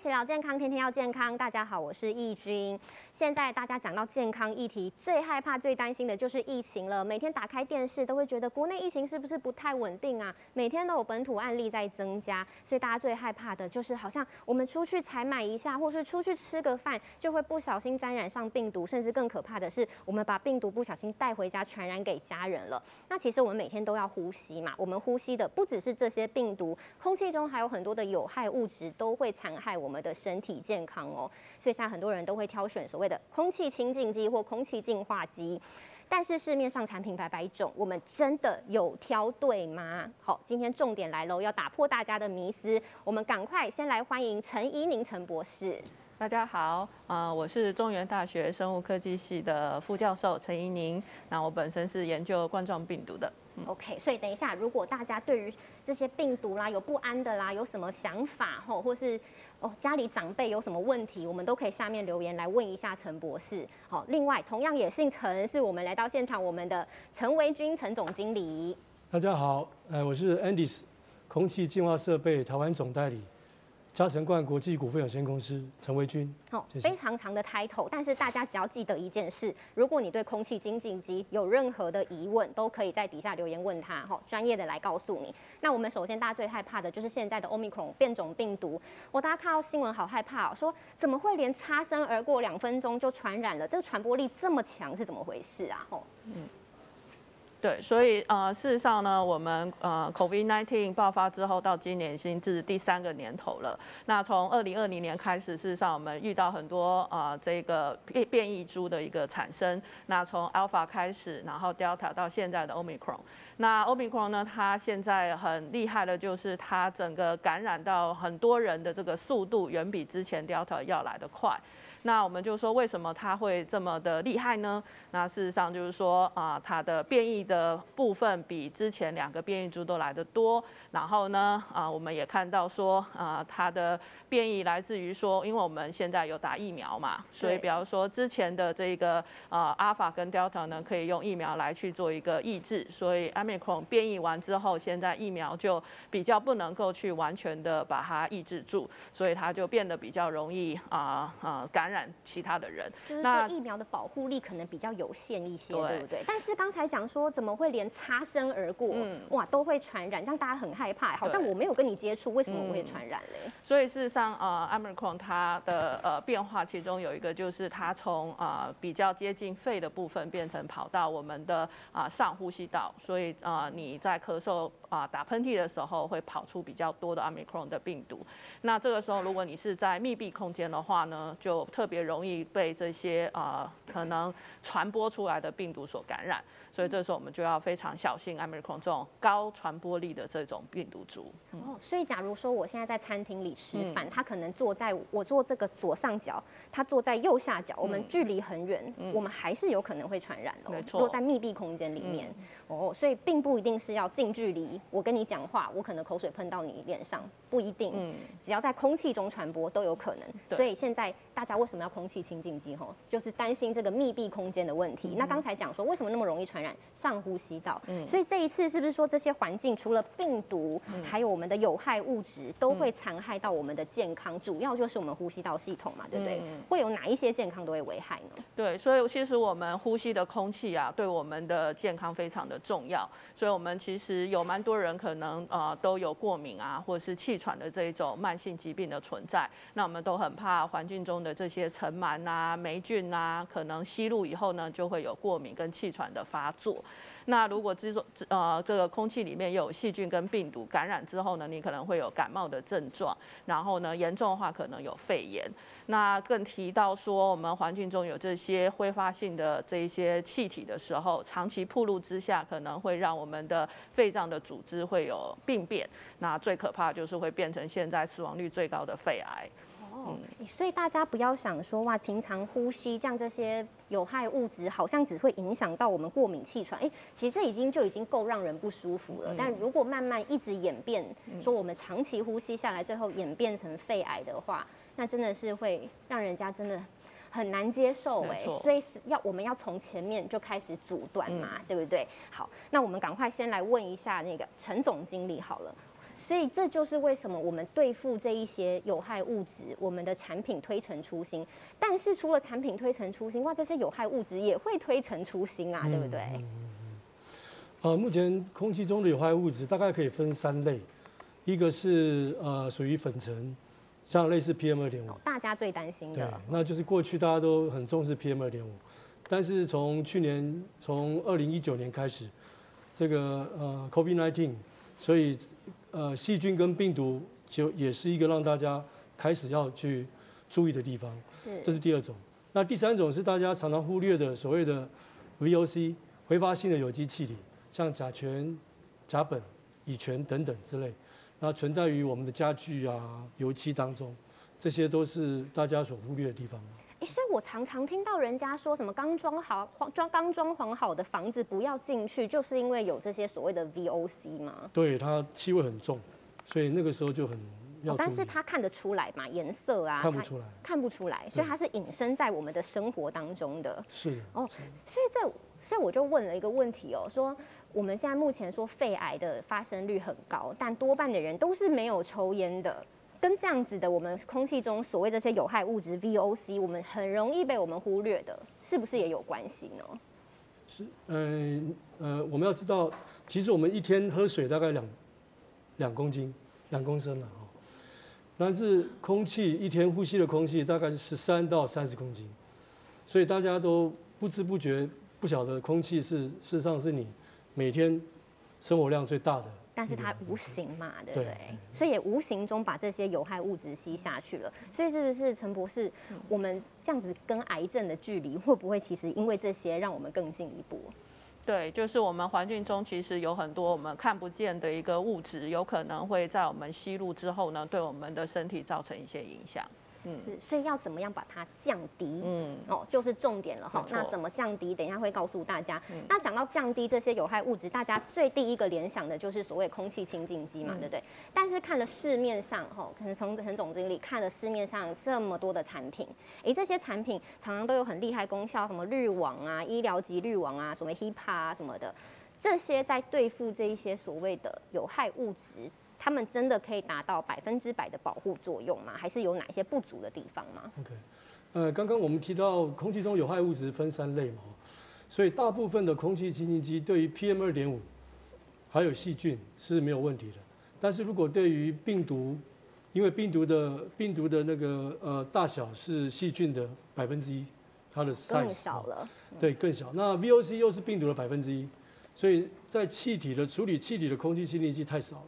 起聊健康，天天要健康。大家好，我是易君。现在大家讲到健康议题，最害怕、最担心的就是疫情了。每天打开电视都会觉得国内疫情是不是不太稳定啊？每天都有本土案例在增加，所以大家最害怕的就是好像我们出去采买一下，或是出去吃个饭，就会不小心沾染上病毒，甚至更可怕的是，我们把病毒不小心带回家，传染给家人了。那其实我们每天都要呼吸嘛，我们呼吸的不只是这些病毒，空气中还有很多的有害物质都会残害我我们的身体健康哦。所以现在很多人都会挑选所谓的空气清净机或空气净化机，但是市面上产品百百种，我们真的有挑对吗？好，今天重点来喽，要打破大家的迷思，我们赶快先来欢迎陈怡宁陈博士。大家好，呃，我是中原大学生物科技系的副教授陈怡宁，那我本身是研究冠状病毒的。OK，所以等一下，如果大家对于这些病毒啦有不安的啦，有什么想法吼，或是哦家里长辈有什么问题，我们都可以下面留言来问一下陈博士。好，另外同样也姓陈，是我们来到现场我们的陈维军陈总经理。大家好，呃，我是 Andis 空气净化设备台湾总代理。嘉诚冠国际股份有限公司陈维军，好，非常长的 title，但是大家只要记得一件事，如果你对空气清净机有任何的疑问，都可以在底下留言问他，哈，专业的来告诉你。那我们首先大家最害怕的就是现在的 Omicron 变种病毒，我大家看到新闻好害怕哦，说怎么会连擦身而过两分钟就传染了？这个传播力这么强是怎么回事啊？吼，嗯。对，所以呃，事实上呢，我们呃，COVID-19 爆发之后到今年已经是第三个年头了。那从二零二零年开始，事实上我们遇到很多呃这个变变异株的一个产生。那从 Alpha 开始，然后 Delta 到现在的 Omicron。那 Omicron 呢，它现在很厉害的就是它整个感染到很多人的这个速度远比之前 Delta 要来的快。那我们就说为什么它会这么的厉害呢？那事实上就是说啊，它的变异的部分比之前两个变异株都来得多。然后呢，啊，我们也看到说啊，它的变异来自于说，因为我们现在有打疫苗嘛，所以比方说之前的这个啊，阿尔法跟 Delta 呢，可以用疫苗来去做一个抑制，所以 Omicron 变异完之后，现在疫苗就比较不能够去完全的把它抑制住，所以它就变得比较容易啊啊感。染其他的人，就是说疫苗的保护力可能比较有限一些，对不对？但是刚才讲说怎么会连擦身而过，嗯哇，都会传染，让大家很害怕。好像我没有跟你接触，为什么我会传染嘞？所以事实上，呃，omicron 它的呃变化其中有一个就是它从啊比较接近肺的部分变成跑到我们的啊上呼吸道，所以啊你在咳嗽啊打喷嚏的时候会跑出比较多的 omicron 的病毒。那这个时候如果你是在密闭空间的话呢，就特特别容易被这些啊可能传播出来的病毒所感染，所以这时候我们就要非常小心 Omicron 这种高传播力的这种病毒株。哦，所以假如说我现在在餐厅里吃饭，他可能坐在我坐这个左上角，他坐在右下角，我们距离很远，我们还是有可能会传染的。没错，落在密闭空间里面。哦，所以并不一定是要近距离，我跟你讲话，我可能口水喷到你脸上，不一定。嗯，只要在空气中传播都有可能。所以现在大家为什么要空气清净机？吼，就是担心这个密闭空间的问题。那刚才讲说为什么那么容易传染上呼吸道？嗯，所以这一次是不是说这些环境除了病毒，还有我们的有害物质都会残害到我们的健康？主要就是我们呼吸道系统嘛，对不对？会有哪一些健康都会危害呢？对，所以其实我们呼吸的空气啊，对我们的健康非常的。重要，所以我们其实有蛮多人可能呃都有过敏啊，或者是气喘的这一种慢性疾病的存在。那我们都很怕环境中的这些尘螨啊、霉菌啊，可能吸入以后呢，就会有过敏跟气喘的发那如果这种呃这个空气里面有细菌跟病毒感染之后呢，你可能会有感冒的症状，然后呢严重的话可能有肺炎。那更提到说，我们环境中有这些挥发性的这一些气体的时候，长期暴露之下，可能会让我们的肺脏的组织会有病变。那最可怕就是会变成现在死亡率最高的肺癌。哦，所以大家不要想说哇，平常呼吸这样这些有害物质，好像只会影响到我们过敏气喘。哎，其实这已经就已经够让人不舒服了。但如果慢慢一直演变，说我们长期呼吸下来，最后演变成肺癌的话，那真的是会让人家真的很难接受哎。所以是要我们要从前面就开始阻断嘛，对不对？好，那我们赶快先来问一下那个陈总经理好了。所以这就是为什么我们对付这一些有害物质，我们的产品推陈出新。但是除了产品推陈出新，哇，这些有害物质也会推陈出新啊，对不对？呃，目前空气中的有害物质大概可以分三类，一个是呃属于粉尘，像类似 PM 二点五，大家最担心的，，那就是过去大家都很重视 PM 二点五，但是从去年从二零一九年开始，这个呃 COVID nineteen，所以呃细菌跟病毒就也是一个让大家开始要去注意的地方，这是是第二种。那第三种是大家常常忽略的所谓的 VOC 挥发性的有机气体，像甲醛、甲苯、乙醛等等之类，那存在于我们的家具啊、油漆当中，这些都是大家所忽略的地方。诶，所以我常常听到人家说什么刚装好、装刚装潢好的房子不要进去，就是因为有这些所谓的 VOC 嘛。对，它气味很重，所以那个时候就很要哦，但是它看得出来嘛，颜色啊，看不出来，看不出来，所以它是隐身在我们的生活当中的。是，哦，所以这，所以我就问了一个问题哦，说我们现在目前说肺癌的发生率很高，但多半的人都是没有抽烟的，跟这样子的我们空气中所谓这些有害物质 VOC，我们很容易被我们忽略的，是不是也有关系呢？是，呃呃，我们要知道，其实我们一天喝水大概两两公斤，两公升了哦。但是空气一天呼吸的空气大概是十三到三十公斤，所以大家都不知不觉不晓得空气是事实上是你每天生活量最大的。但是它无形嘛，对不对对？所以也无形中把这些有害物质吸下去了。所以是不是陈博士，我们这样子跟癌症的距离，会不会其实因为这些让我们更进一步？对，就是我们环境中其实有很多我们看不见的一个物质，有可能会在我们吸入之后呢，对我们的身体造成一些影响。嗯是，所以要怎么样把它降低？嗯，哦，就是重点了哈那怎么降低？等一下会告诉大家。嗯那想到降低这些有害物质，大家最第一个联想的就是所谓空气清净机嘛，嗯对不对？但是看了市面上哈，可能从陈总经理看了市面上这么多的产品，诶，这些产品常常都有很厉害功效，什么滤网啊、医疗级滤网啊、什么 HEPA 啊什么的，这些在对付这一些所谓的有害物质。他们真的可以达到百分之百的保护作用吗？还是有哪些不足的地方吗？OK，呃，刚刚我们提到空气中有害物质分三类嘛，所以大部分的空气清新机对于 PM 二点五还有细菌是没有问题的，但是如果对于病毒，因为病毒的病毒的那个呃大小是细菌的百分之一，它的 size 更少了。对，更小。那 VOC 又是病毒的百分之一，所以在气体的处理气体的空气清净剂太少了，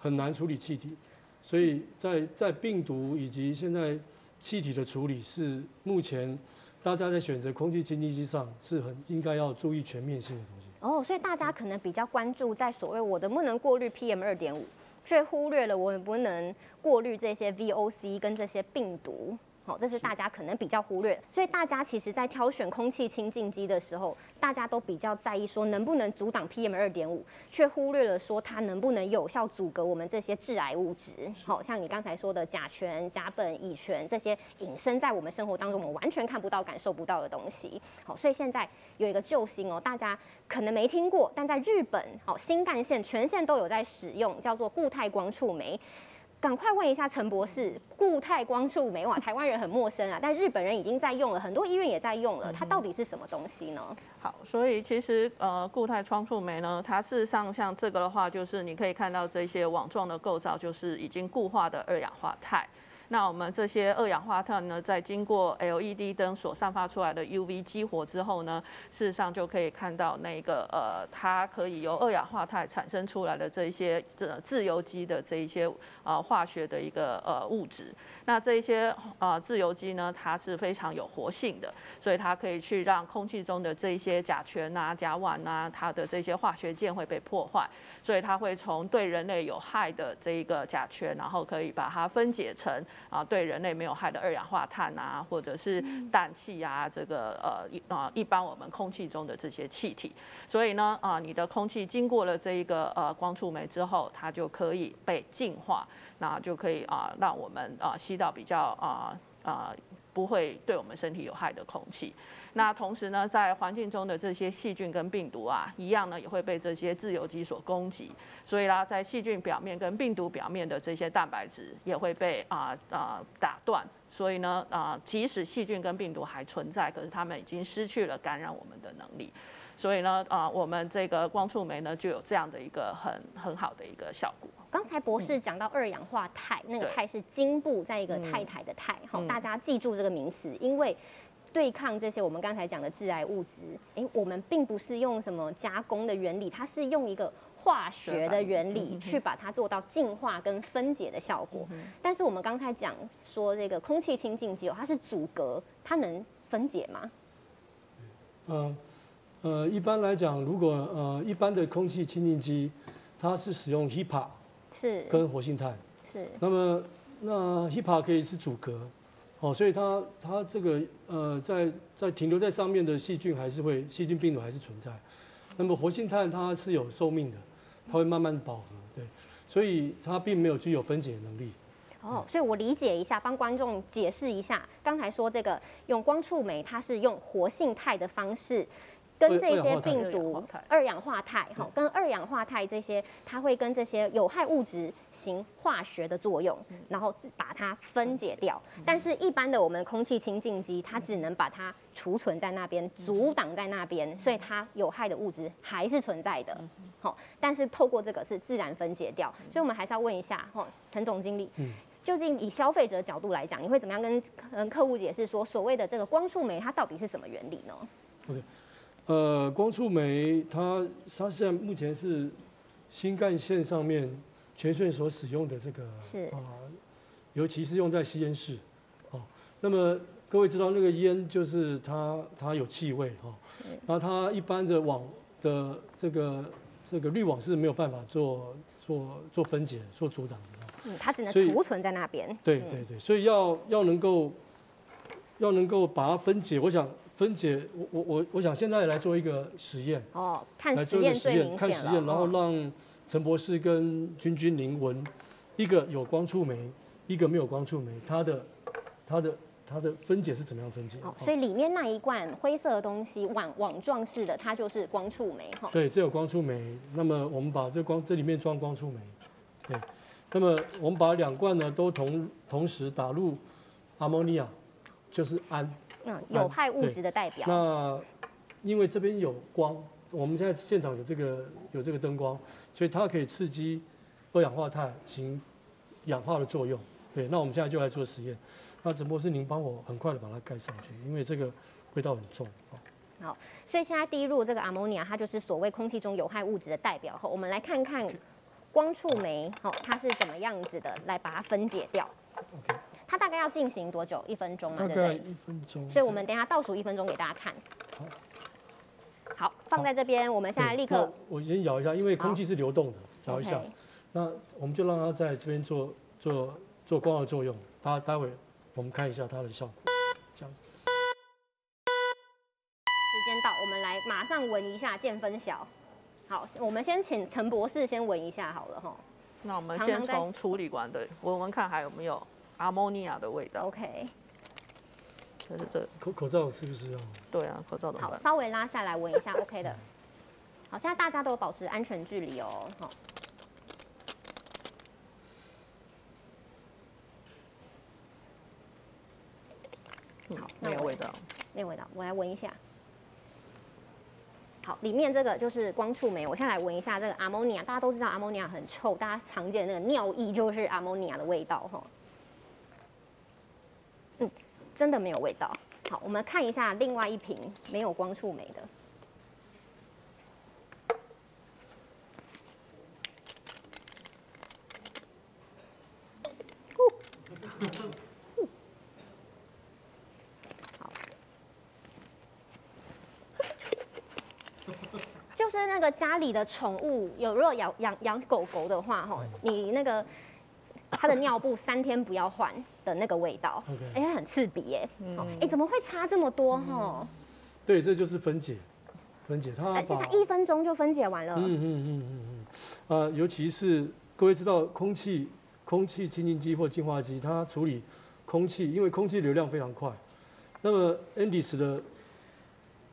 很难处理气体。所以在在病毒以及现在气体的处理是目前大家在选择空气清新机上是很应该要注意全面性的东西。哦，所以大家可能比较关注在所谓我能不能过滤 PM 二点五，却忽略了我能不能过滤这些 VOC 跟这些病毒。好，这是大家可能比较忽略，所以大家其实在挑选空气清净机的时候，大家都比较在意说能不能阻挡 PM 二点五，却忽略了说它能不能有效阻隔我们这些致癌物质。好像你刚才说的甲醛、甲苯、乙醛这些隐身在我们生活当中，我们完全看不到、感受不到的东西。好，所以现在有一个救星哦，大家可能没听过，但在日本，好新干线全线都有在使用，叫做固态光触媒。赶快问一下陈博士，固态光触媒哇，台湾人很陌生啊，但日本人已经在用了，很多医院也在用了，它到底是什么东西呢？好，所以其实呃固态光触媒呢，它事实上像这个的话，就是你可以看到这些网状的构造，就是已经固化的二氧化钛。那我们这些二氧化碳呢，在经过 LED 灯所散发出来的 UV 激活之后呢，事实上就可以看到那个呃，它可以由二氧化碳产生出来的这一些这自由基的这一些呃化学的一个呃物质。那这一些呃自由基呢，它是非常有活性的，所以它可以去让空气中的这一些甲醛啊、甲烷啊，它的这些化学键会被破坏，所以它会从对人类有害的这一个甲醛，然后可以把它分解成啊对人类没有害的二氧化碳啊，或者是氮气啊，这个呃一啊一般我们空气中的这些气体。所以呢啊，你的空气经过了这一个呃光触媒之后，它就可以被净化，那就可以啊让我们啊吸到比较啊啊。不不会对我们身体有害的空气。那同时呢，在环境中的这些细菌跟病毒啊，一样呢也会被这些自由基所攻击。所以啦，在细菌表面跟病毒表面的这些蛋白质也会被啊啊打断。所以呢啊，即使细菌跟病毒还存在，可是它们已经失去了感染我们的能力。所以呢啊，我们这个光触媒呢就有这样的一个很很好的一个效果。刚才博士讲到二氧化钛，那个钛是金部在一个太太的太，好，大家记住这个名词，因为。对抗这些我们刚才讲的致癌物质，诶，我们并不是用什么加工的原理，它是用一个化学的原理去把它做到净化跟分解的效果。但是我们刚才讲说这个空气清净机哦，它是阻隔，它能分解吗？呃呃，一般来讲，如果呃一般的空气清净机，它是使用 HEPA 是跟活性炭是，那么那 HEPA 可以是阻隔。哦，所以它它这个呃，在在停留在上面的细菌还是会细菌病毒还是存在，那么活性炭它是有寿命的，它会慢慢饱和，对，所以它并没有具有分解能力。哦，所以我理解一下，帮观众解释一下，刚才说这个用光触媒，它是用活性炭的方式。跟这些病毒、二氧化钛，哈，跟二氧化钛这些，它会跟这些有害物质行化学的作用，然后把它分解掉。但是，一般的我们空气清净机，它只能把它储存在那边，阻挡在那边，所以它有害的物质还是存在的。好，但是透过这个是自然分解掉。所以我们还是要问一下，哈，陈总经理，究竟以消费者角度来讲，你会怎么样跟跟客户解释说，所谓的这个光触媒它到底是什么原理呢？OK。呃，光触媒它它现在目前是新干线上面全线所使用的这个是。啊，尤其是用在吸烟室，哦，那么各位知道那个烟就是它它有气味哈，然后它一般的网的这个这个滤网是没有办法做做做分解做阻挡的，嗯，它只能储存在那边，对对对，所以要要能够要能够把它分解，我想。分解，我我我我想现在来做一个实验哦，看实验最明显看实验，然后让陈博士跟君君您闻，一个有光触媒，一个没有光触媒，它的它的它的分解是怎么样分解？哦，所以里面那一罐灰色的东西网网状式的，它就是光触媒哈。对，这有光触媒。那么我们把这光这里面装光触媒，对。那么我们把两罐呢都同同时打入阿莫尼亚，就是氨。嗯，有害物质的代表。那因为这边有光，我们现在现场有这个有这个灯光，所以它可以刺激二氧化碳行氧化的作用。对，那我们现在就来做实验。那只不过是您帮我很快的把它盖上去，因为这个味道很重。好，所以现在滴入这个阿莫尼亚，它就是所谓空气中有害物质的代表。后我们来看看光触媒，好，它是怎么样子的来把它分解掉。OK。它大概要进行多久？一分钟嘛，对不对？一分钟。所以我们等下倒数一分钟给大家看。好，好，放在这边。我们现在立刻。我先摇一下，因为空气是流动的，摇一下。那我们就让它在这边做做做光合作用。它待会我们看一下它的效果。这样子。时间到，我们来马上闻一下，见分晓。好，我们先请陈博士先闻一下好了哈。那我们先从处理完的闻闻看还有没有。阿莫尼亚的味道。OK，就是这口口罩是不是要？对啊，口罩的。好，稍微拉下来闻一下，OK 的。好，现在大家都保持安全距离哦。好。好，没有味道。没有味道，我来闻一下。好，里面这个就是光触媒。我现在来闻一下这个阿莫尼亚。大家都知道阿莫尼亚很臭，大家常见的那个尿液就是阿莫尼亚的味道哈。真的没有味道。好，我们看一下另外一瓶没有光触媒的。就是那个家里的宠物，有如果养养养狗狗的话，哈，你那个。它的尿布三天不要换的那个味道，哎，很刺鼻耶。哎，怎么会差这么多哈？对，这就是分解，分解它。而且它一分钟就分解完了。嗯嗯嗯嗯嗯。呃，尤其是各位知道，空气空气清净机或净化机，它处理空气，因为空气流量非常快，那么 Andis 的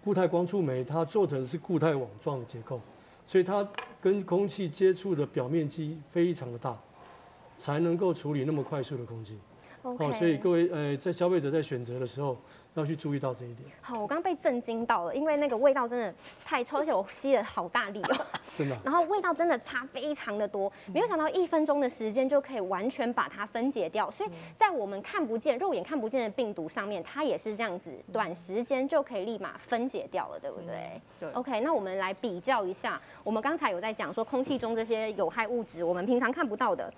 固态光触媒，它做成是固态网状的结构，所以它跟空气接触的表面积非常的大，才能够处理那么快速的空气。OK，哦，所以各位呃，在消费者在选择的时候，要去注意到这一点，好，我刚刚被震惊到了，因为那个味道真的太臭，而且我吸了好大力哦。真的啊。然后味道真的差非常的多，没有想到一分钟的时间就可以完全把它分解掉，所以在我们看不见、肉眼看不见的病毒上面，它也是这样子，短时间就可以立马分解掉了，对不对？对 OK，那我们来比较一下，我们刚才有在讲说空气中这些有害物质，我们平常看不到的，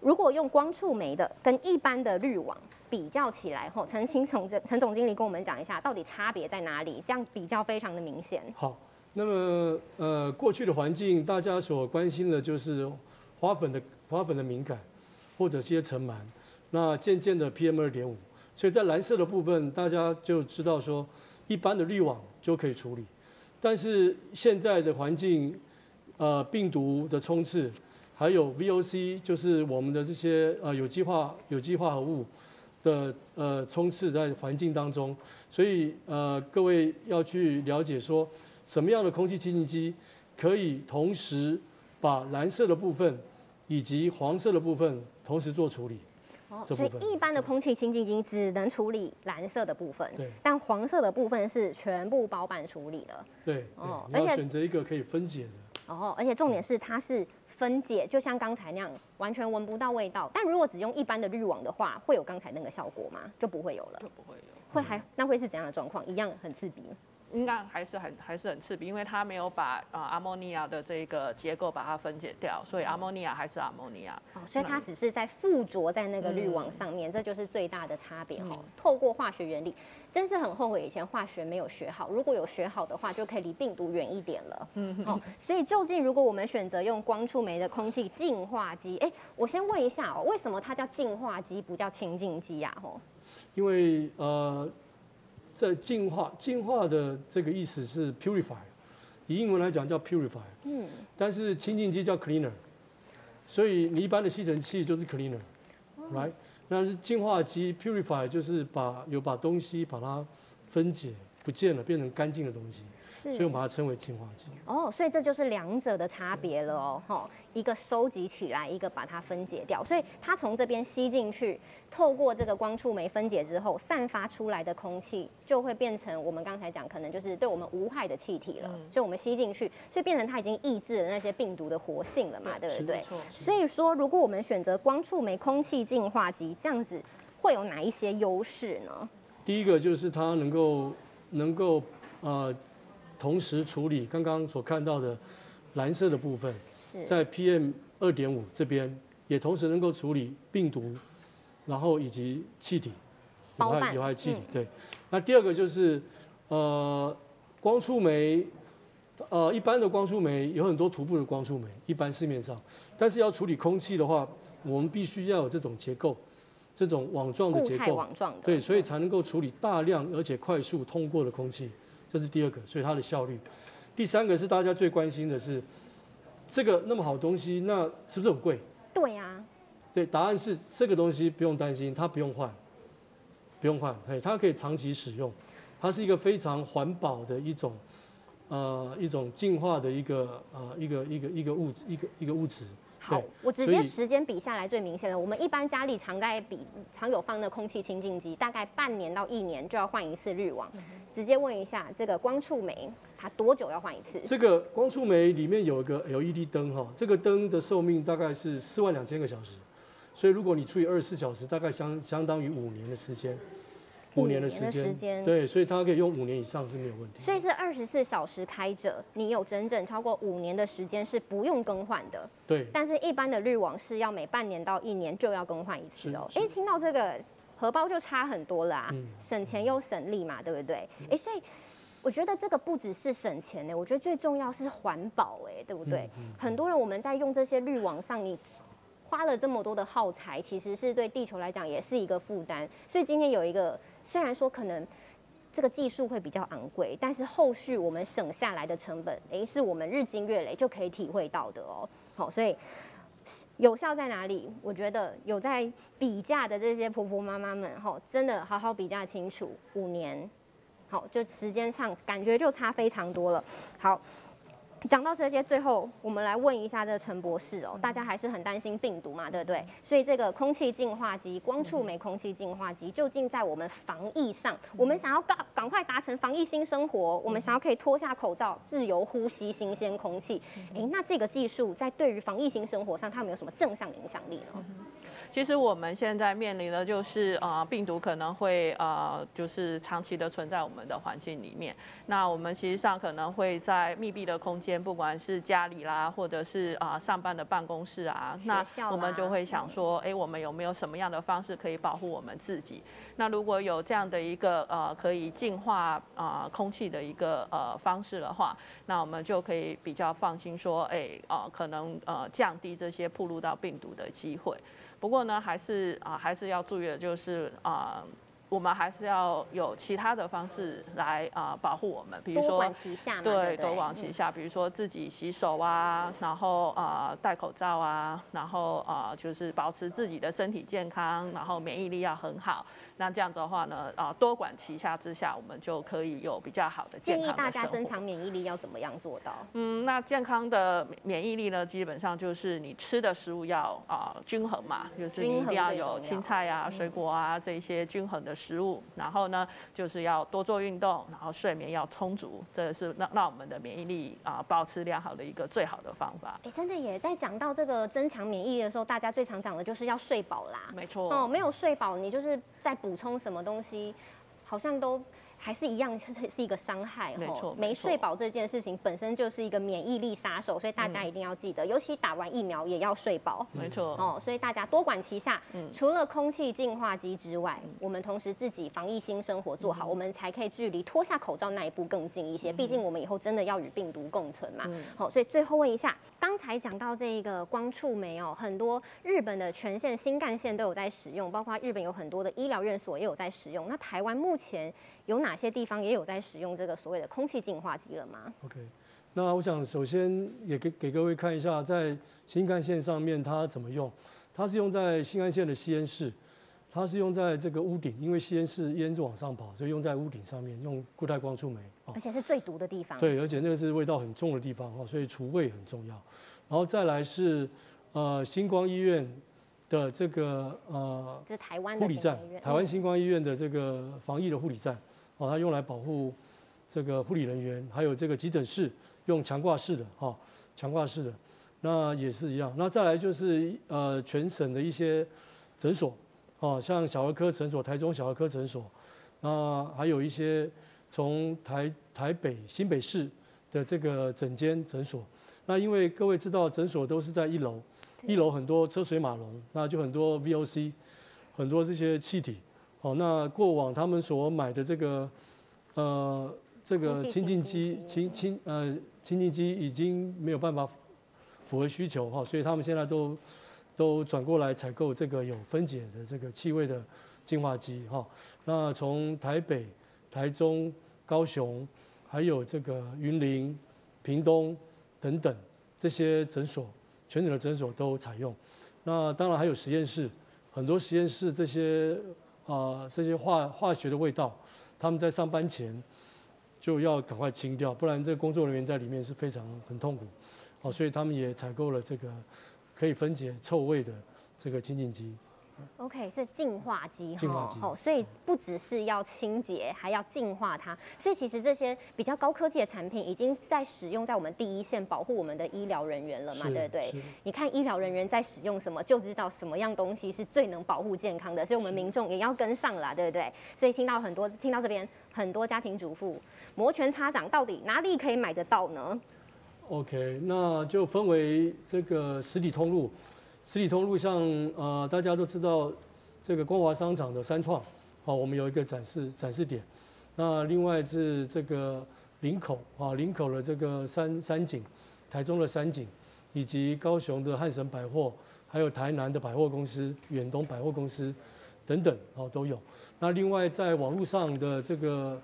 如果用光触媒的跟一般的滤网比较起来，吼，陈请总陈总经理跟我们讲一下，到底差别在哪里？这样比较非常的明显。好，那么呃，过去的环境大家所关心的就是花粉的花粉的敏感，或者些尘螨。那渐渐的 PM 二点五，所以在蓝色的部分，大家就知道说，一般的滤网就可以处理。但是现在的环境，呃，病毒的冲刺，还有 VOC，就是我们的这些呃有机化有机化合物的呃冲刺在环境当中，所以呃各位要去了解说，什么样的空气清净机可以同时把蓝色的部分以及黄色的部分同时做处理。哦，所以一般的空气清净机只能处理蓝色的部分，对但黄色的部分是全部包办处理的。对对哦，而且选择一个可以分解的。哦，而且重点是它是分解，就像刚才那样，完全闻不到味道。但如果只用一般的滤网的话，会有刚才那个效果吗？就不会有了，就不会有。会还那会是怎样的状况？一样很刺鼻。应该还是很还是很刺鼻，因为它没有把啊阿莫尼亚的这个结构把它分解掉，所以阿莫尼亚还是阿莫尼亚。哦，所以它只是在附着在那个滤网上面，这就是最大的差别哦。透过化学原理，真是很后悔以前化学没有学好，如果有学好的话，就可以离病毒远一点了。嗯，哦，所以究竟如果我们选择用光触媒的空气净化机，哎，我先问一下哦，为什么它叫净化机不叫清净机呀？哦，因为呃，在净化净化的这个意思是 purify，以英文来讲叫 purify，嗯，但是清净机叫 cleaner，所以你一般的吸尘器就是 cleaner，right？那是净化机 purify 就是把有把东西把它分解不见了，变成干净的东西，所以我们把它称为净化机。哦，所以这就是两者的差别了哦，哈，一个收集起来，一个把它分解掉，所以它从这边吸进去，透过这个光触媒分解之后，散发出来的空气就会变成我们刚才讲，可能就是对我们无害的气体了，就我们吸进去，所以变成它已经抑制了那些病毒的活性了嘛，对不对没？错。所以说，如果我们选择光触媒空气净化机，这样子会有哪一些优势呢？第一个就是它能够能够呃同时处理刚刚所看到的蓝色的部分，在 PM 二点五这边也同时能够处理病毒，然后以及气体有害有害气体嗯。对，那第二个就是呃光触媒。呃，一般的光触媒有很多涂布的光触媒，一般市面上，但是要处理空气的话，我们必须要有这种结构，这种网状的结构。网状的，对，所以才能够处理大量而且快速通过的空气，这是第二个，所以它的效率。第三个是大家最关心的是，这个那么好东西，那是不是很贵？对呀、对，答案是这个东西不用担心，它不用换，不用换，嘿，它可以长期使用，它是一个非常环保的一种，呃，一种净化的一个呃一个一个一个物质一个一个物质。好，我直接时间比下来最明显了。我们一般家里常盖比常有放的空气清净机，大概半年到一年就要换一次滤网。直接问一下，这个光触媒它多久要换一次？这个光触媒里面有一个 LED 灯哈，这个灯的寿命大概是四万两千个小时，所以如果你除以二十四小时，大概相相当于五年的时间，五年的时间，对，所以它可以用五年以上是没有问题。所以是二十四小时开着，你有整整超过五年的时间是不用更换的。对，但是一般的滤网是要每半年到一年就要更换一次的哦。哎，听到这个荷包就差很多啦、嗯省钱又省力嘛，对不对？哎，所以我觉得这个不只是省钱呢，我觉得最重要是环保，哎，对不对？嗯很多人我们在用这些滤网上，你花了这么多的耗材，其实是对地球来讲也是一个负担。所以今天有一个，虽然说可能。这个技术会比较昂贵，但是后续我们省下来的成本，诶，是我们日积月累就可以体会到的哦。好，所以有效在哪里？我觉得有在比价的这些婆婆妈妈们，吼，真的好好比价清楚，五年，好，就时间上感觉就差非常多了。好。讲到这些，最后我们来问一下这个陈博士哦，大家还是很担心病毒嘛，对不对？所以这个空气净化机、光触媒空气净化机，究竟在我们防疫上，我们想要赶赶快达成防疫新生活，我们想要可以脱下口罩，自由呼吸新鲜空气，哎，那这个技术在对于防疫新生活上，它有没有什么正向影响力呢？其实我们现在面临的就是啊，病毒可能会呃，就是长期的存在我们的环境里面。那我们其实上可能会在密闭的空间，不管是家里啦，或者是啊上班的办公室啊，那我们就会想说，哎，我们有没有什么样的方式可以保护我们自己？那如果有这样的一个呃可以净化啊空气的一个呃方式的话，那我们就可以比较放心说，哎，呃可能呃降低这些暴露到病毒的机会。不过呢，还是啊，还是要注意的，就是啊，我们还是要有其他的方式来啊保护我们，比如说多管齐下，对，多管齐下，比如说自己洗手啊，然后啊戴口罩啊，然后啊就是保持自己的身体健康，然后免疫力要很好。那这样子的话呢，啊，多管齐下之下，我们就可以有比较好的健康建议大家增强免疫力要怎么样做到？嗯，那健康的免疫力呢，基本上就是你吃的食物要啊均衡嘛，就是你一定要有青菜啊、水果啊这些均衡的食物。然后呢，就是要多做运动，然后睡眠要充足，这是让让我们的免疫力啊保持良好的一个最好的方法。哎，真的也在讲到这个增强免疫力的时候，大家最常讲的就是要睡饱啦。没错。哦，没有睡饱，你就是在补充什么东西，好像都。还是一样是是一个伤害哈，没睡饱这件事情本身就是一个免疫力杀手，所以大家一定要记得，尤其打完疫苗也要睡饱。没错哦，所以大家多管齐下，除了空气净化机之外，我们同时自己防疫新生活做好，我们才可以距离脱下口罩那一步更近一些。毕竟我们以后真的要与病毒共存嘛。好，所以最后问一下，刚才讲到这个光触媒哦，很多日本的全线新干线都有在使用，包括日本有很多的医疗院所也有在使用。那台湾目前有哪些地方也有在使用这个所谓的空气净化机了吗？OK，那我想首先也给给各位看一下，在新干线上面它怎么用。它是用在新干线的吸烟室，它是用在这个屋顶，因为吸烟室烟是往上跑，所以用在屋顶上面，用固态光触媒。而且是最毒的地方。对，而且那个是味道很重的地方哦，所以除味很重要。然后再来是呃星光医院的这个呃，是台湾护理站，台湾星光医院的这个防疫的护理站。哦，它用来保护这个护理人员，还有这个急诊室用强挂式的，哈，强挂式的，那也是一样。那再来就是呃，全省的一些诊所，哦，像小儿科诊所，台中小儿科诊所，那还有一些从台台北新北市的这个诊间诊所。那因为各位知道，诊所都是在一楼，一楼很多车水马龙，那就很多 VOC，很多这些气体。哦，那过往他们所买的这个，呃，这个清净机、清清呃清净机已经没有办法符合需求哈，所以他们现在都都转过来采购这个有分解的这个气味的净化机哈。那从台北、台中、高雄，还有这个云林、屏东等等这些诊所，全省的诊所都采用。那当然还有实验室，很多实验室这些。啊，这些化化学的味道，他们在上班前就要赶快清掉，不然这个工作人员在里面是非常很痛苦。哦，所以他们也采购了这个可以分解臭味的这个清净机。OK，是净化机哈，好，所以不只是要清洁，还要净化它。所以其实这些比较高科技的产品，已经在使用在我们第一线，保护我们的医疗人员了嘛，对不对？你看医疗人员在使用什么，就知道什么样东西是最能保护健康的。所以我们民众也要跟上了，对不对？所以听到很多，听到这边很多家庭主妇摩拳擦掌，到底哪里可以买得到呢？OK，那就分为这个实体通路。实体通路上，呃，大家都知道这个光华商场的三创，好，我们有一个展示展示点。那另外是这个林口啊，林口的这个三三井，台中的三井，以及高雄的汉神百货，还有台南的百货公司远东百货公司等等，哦都有。那另外在网络上的这个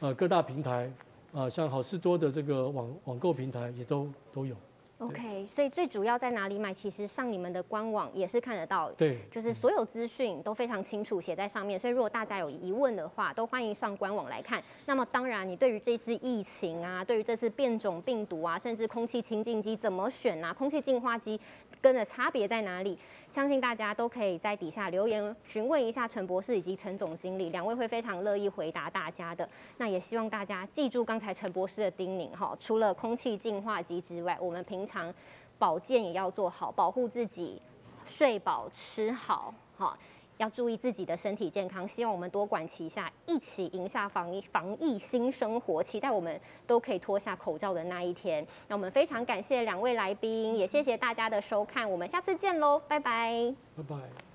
呃各大平台啊，像好事多的这个网网购平台也都都有。OK，所以最主要在哪里买？其实上你们的官网也是看得到，对，就是所有资讯都非常清楚写在上面。所以如果大家有疑问的话，都欢迎上官网来看。那么当然，你对于这次疫情啊，对于这次变种病毒啊，甚至空气清净机怎么选啊，空气净化机真的差别在哪里？相信大家都可以在底下留言询问一下陈博士以及陈总经理，两位会非常乐意回答大家的。那也希望大家记住刚才陈博士的叮咛哈，除了空气净化机之外，我们平常保健也要做好，保护自己，睡饱吃好，好。要注意自己的身体健康，希望我们多管齐下，一起赢下防疫防疫新生活。期待我们都可以脱下口罩的那一天。那我们非常感谢两位来宾，也谢谢大家的收看，我们下次见喽，拜拜，拜拜。